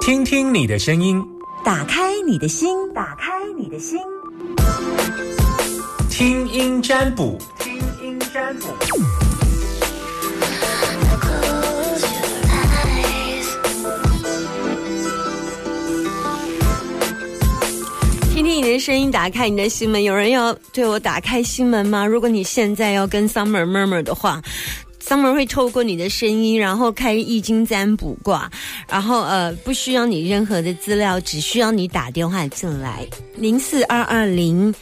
听听你的声音，打开你的心，打开你的心，听音占卜，听音占卜。听听你的声音，打开你的心门。有人要对我打开心门吗？如果你现在要跟 Summer murmur 的话，Summer 会透过你的声音，然后开易经占卜卦，然后呃，不需要你任何的资料，只需要你打电话进来，零四二二零。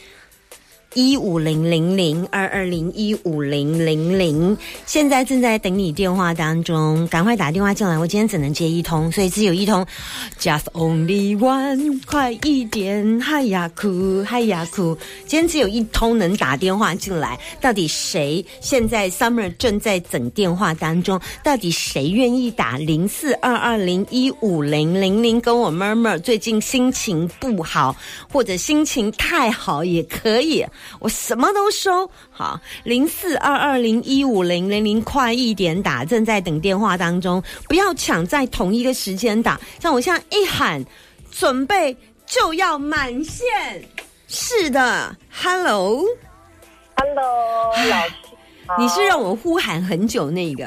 一五零零零二二零一五零零零，现在正在等你电话当中，赶快打电话进来。我今天只能接一通，所以只有一通，just only one，快一点，嗨呀哭，嗨呀哭。今天只有一通能打电话进来，到底谁？现在 Summer 正在等电话当中，到底谁愿意打零四二二零一五零零零跟我 murmur？最近心情不好，或者心情太好也可以。我什么都收，好，零四二二零一五零零零，快一点打，正在等电话当中，不要抢在同一个时间打，像我现在一喊，准备就要满线，是的，Hello，Hello，老师，你是让我呼喊很久那个，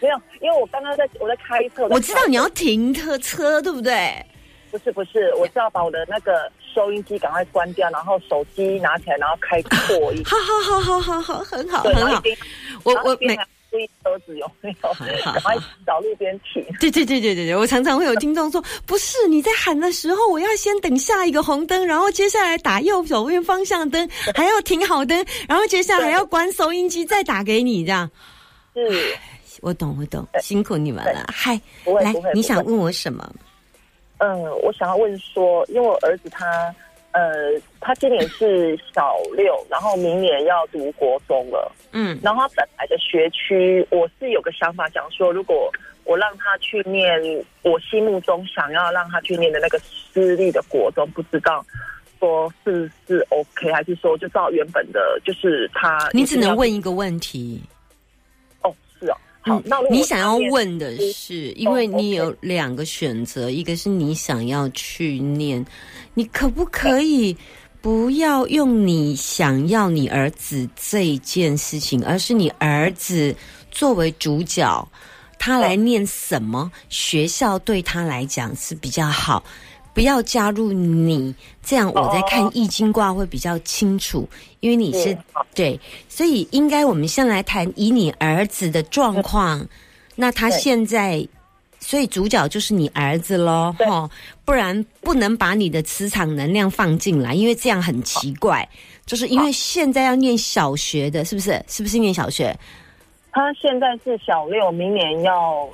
没有，因为我刚刚在我在开车，我知道你要停车车，对不对？不是不是，我是要把我的那个。收音机赶快关掉，然后手机拿起来，然后开扩音。好好好好好好，很好很好。我我每注意车子有没有，赶快找路边停。对对对对对对，我常常会有听众说，不是你在喊的时候，我要先等下一个红灯，然后接下来打右手边方向灯，还要停好灯，然后接下来还要关收音机，再打给你这样。是，我懂我懂，辛苦你们了。嗨，来，你想问我什么？嗯，我想要问说，因为我儿子他，呃，他今年是小六，然后明年要读国中了。嗯，然后他本来的学区，我是有个想法，讲说，如果我让他去念我心目中想要让他去念的那个私立的国中，不知道说是是 OK，还是说就照原本的，就是他。你只能问一个问题。好，那你想要问的是，因为你有两个选择，一个是你想要去念，你可不可以不要用你想要你儿子这件事情，而是你儿子作为主角，他来念什么学校对他来讲是比较好。不要加入你，这样我在看易经卦会比较清楚，因为你是对，所以应该我们先来谈以你儿子的状况。那他现在，所以主角就是你儿子喽，哈，不然不能把你的磁场能量放进来，因为这样很奇怪。就是因为现在要念小学的，是不是？是不是念小学？他现在是小六，明年要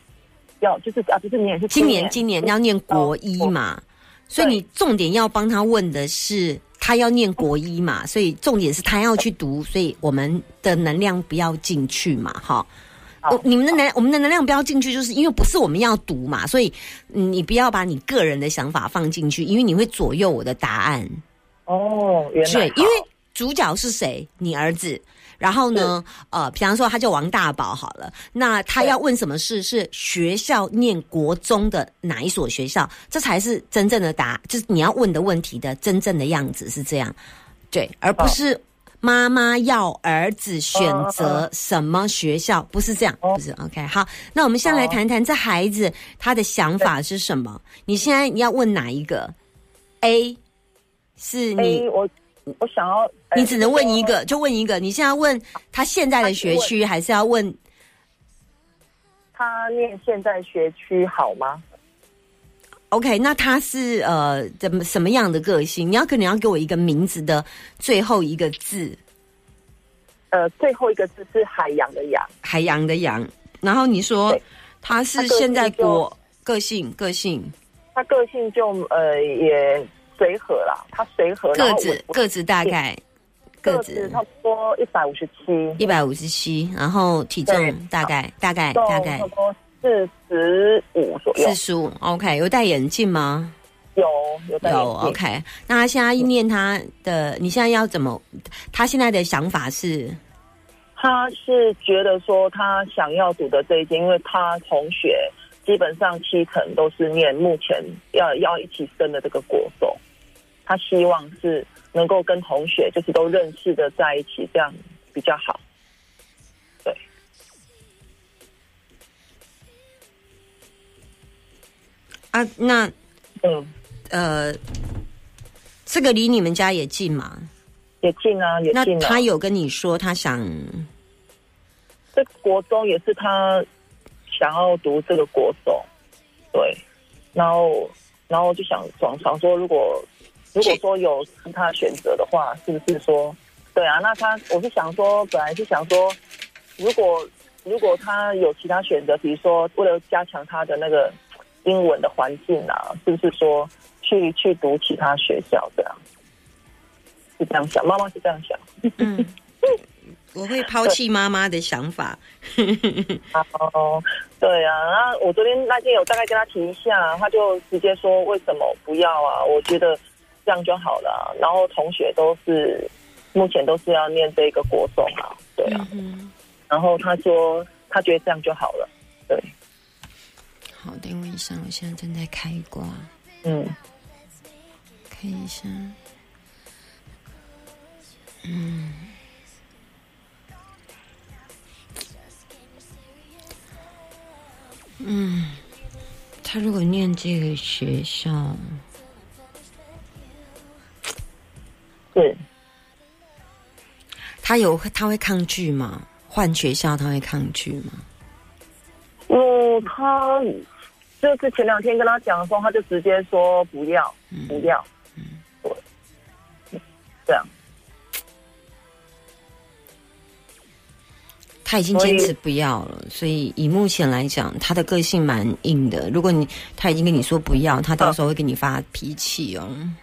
要就是啊，不是明年是今年，今年要念国一嘛。所以你重点要帮他问的是，他要念国一嘛，所以重点是他要去读，所以我们的能量不要进去嘛，哈。你们的能，我们的能量不要进去，就是因为不是我们要读嘛，所以你不要把你个人的想法放进去，因为你会左右我的答案。哦，原来，因为主角是谁？你儿子。然后呢？呃，比方说他叫王大宝好了，那他要问什么事？是学校念国中的哪一所学校？这才是真正的答，就是你要问的问题的真正的样子是这样，对，而不是妈妈要儿子选择什么学校，不是这样，不是 OK。好，那我们先来谈谈这孩子他的想法是什么？你现在你要问哪一个？A 是你我。我想要，你只能问一个，就问一个。你现在问他现在的学区，还是要问他念现在学区好吗？OK，那他是呃怎么什么样的个性？你要可能要给我一个名字的最后一个字。呃，最后一个字是海洋的洋，海洋的洋。然后你说他是现在国个性个性，他个性就呃也。随和啦，他随和，个子个子大概个子差不多一百五十七，一百五十七，然后体重大概大概大概四十五左右，四十五。OK，有戴眼镜吗？有有戴有 OK，那他现在念他的，你现在要怎么？他现在的想法是，他是觉得说他想要读的这一间，因为他同学。基本上七成都是念目前要要一起升的这个国中，他希望是能够跟同学就是都认识的在一起，这样比较好。对。啊，那嗯呃，这个离你们家也近吗？也近啊，也近。那他有跟你说他想？这国中也是他想要读这个国中，对。然后，然后就想想想说，如果如果说有其他选择的话，是不是说，对啊？那他我是想说，本来是想说，如果如果他有其他选择，比如说为了加强他的那个英文的环境啊，是不是说去去读其他学校这样？是这样想，妈妈是这样想。嗯，我会抛弃妈妈的想法。哦，对啊，那我昨天那天有大概跟他提一下，他就直接说为什么不要啊？我觉得这样就好了。然后同学都是目前都是要念这个国中啊，对啊。然后他说他觉得这样就好了。对，好，等我一下，我现在正在开挂。嗯，看一下。嗯，嗯，他如果念这个学校，对，他有他会抗拒吗？换学校他会抗拒吗？嗯，他就是前两天跟他讲的时候，他就直接说不要，不要，嗯，对，这样。他已经坚持不要了，所以以目前来讲，他的个性蛮硬的。如果你他已经跟你说不要，他到时候会跟你发脾气哦。嗯，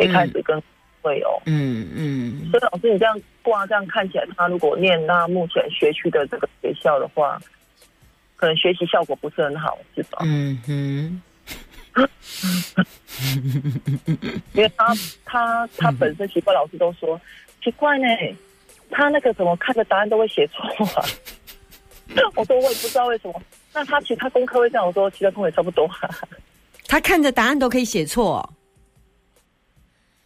一开始跟会有，嗯嗯。所以老师，你这样挂这样看起来，他如果念那目前学区的这个学校的话，可能学习效果不是很好，是吧？嗯哼。因为他他他本身奇怪，老师都说奇怪呢。他那个怎么看的答案都会写错啊？我说我也不知道为什么。那他其他功课会这样，我说其他功课也差不多。他看着答案都可以写错，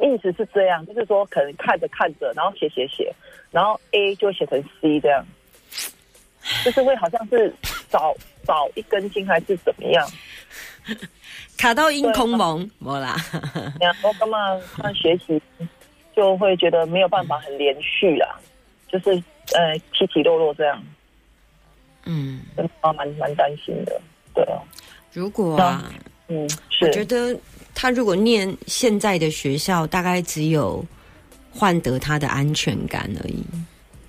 意思是这样，就是说可能看着看着，然后写写写，然后 A 就写成 C 这样，就是会好像是少少一根筋还是怎么样？卡到音空蒙，没啦。然后干嘛他学习就会觉得没有办法很连续啦？就是呃起起落落这样，嗯，啊蛮蛮担心的，对啊。如果啊，嗯，我觉得他如果念现在的学校，大概只有换得他的安全感而已，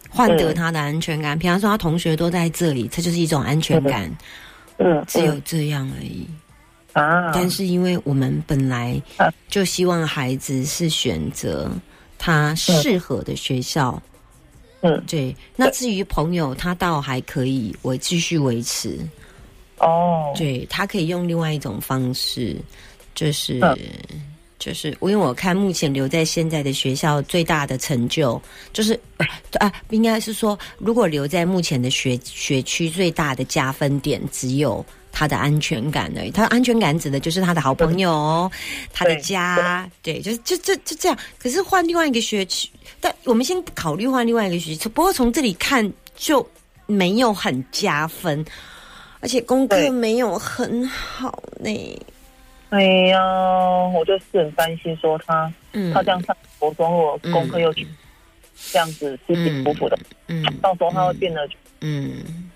换得他的安全感。比方说，他同学都在这里，这就是一种安全感，嗯，只有这样而已啊。但是因为我们本来就希望孩子是选择他适合的学校。嗯，对。那至于朋友，他倒还可以，我继续维持。哦，对他可以用另外一种方式，就是就是，因为我看目前留在现在的学校最大的成就，就是啊，应该是说，如果留在目前的学学区最大的加分点，只有。他的安全感而已，他的安全感指的就是他的好朋友，他的家，对，就是就就就这样。可是换另外一个学区，但我们先考虑换另外一个学区。不过从这里看就没有很加分，而且功课没有很好呢。哎呀，我就是很担心说他，嗯他这样上国中，我功课又这样子起起伏伏的，嗯，到时候他会变得，嗯。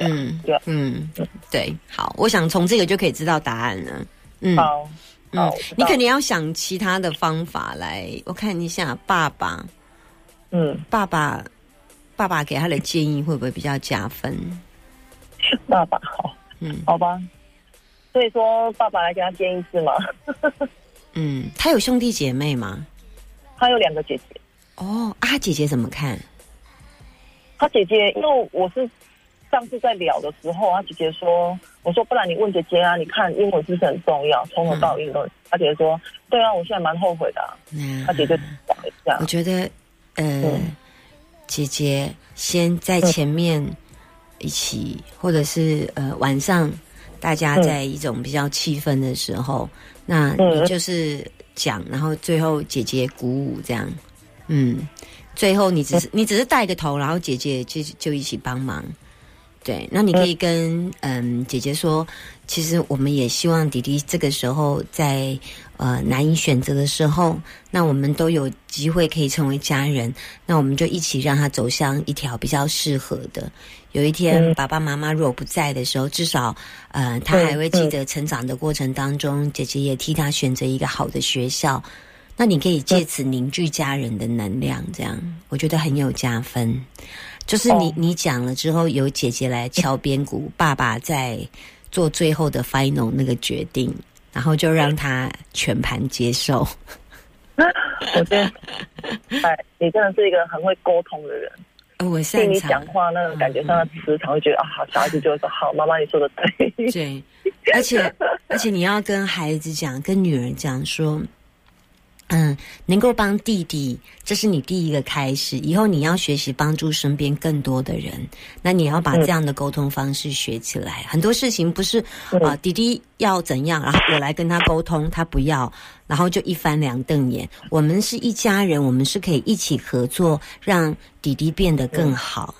嗯，对，嗯，对，好，我想从这个就可以知道答案了。嗯，好，嗯，你肯定要想其他的方法来。我看一下爸爸，嗯，爸爸，爸爸给他的建议会不会比较加分？爸爸好，嗯，好吧。所以说，爸爸来给他建议是吗？嗯，他有兄弟姐妹吗？他有两个姐姐。哦，啊，姐姐怎么看？他姐姐，因为我是。上次在聊的时候，他姐姐说：“我说不然你问姐姐啊，你看英文是不是很重要？从头到尾都。”他姐姐说：“对啊，我现在蛮后悔的。”他姐姐讲一下。我觉得，呃，姐姐先在前面一起，或者是呃晚上大家在一种比较气氛的时候，那你就是讲，然后最后姐姐鼓舞这样，嗯，最后你只是你只是带个头，然后姐姐就就一起帮忙。对，那你可以跟嗯姐姐说，其实我们也希望弟弟这个时候在呃难以选择的时候，那我们都有机会可以成为家人，那我们就一起让他走向一条比较适合的。有一天爸爸妈妈如果不在的时候，至少呃他还会记得成长的过程当中，姐姐也替他选择一个好的学校。那你可以借此凝聚家人的能量，这样我觉得很有加分。就是你你讲了之后，有姐姐来敲边鼓，爸爸在做最后的 final 那个决定，然后就让他全盘接受。我觉得，哎，你真的是一个很会沟通的人。我听你讲话那种感觉上的磁场，会觉得啊，小孩子就会说好，妈妈你说的对。对，而且而且你要跟孩子讲，跟女人讲说。嗯，能够帮弟弟，这是你第一个开始。以后你要学习帮助身边更多的人，那你要把这样的沟通方式学起来。很多事情不是啊，弟弟要怎样，然后我来跟他沟通，他不要，然后就一翻两瞪眼。我们是一家人，我们是可以一起合作，让弟弟变得更好。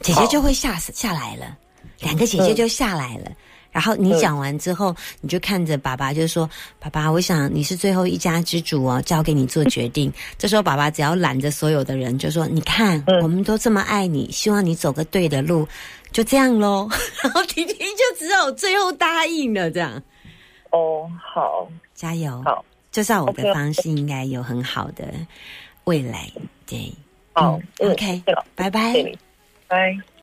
姐姐就会下下来了，两个姐姐就下来了。然后你讲完之后，你就看着爸爸，就说：“爸爸，我想你是最后一家之主哦，交给你做决定。”这时候，爸爸只要揽着所有的人，就说：“你看，我们都这么爱你，希望你走个对的路，就这样喽。”然后婷婷就只有最后答应了，这样。哦，好，加油！好，就照我的方式，应该有很好的未来。对，好，OK，拜拜，拜。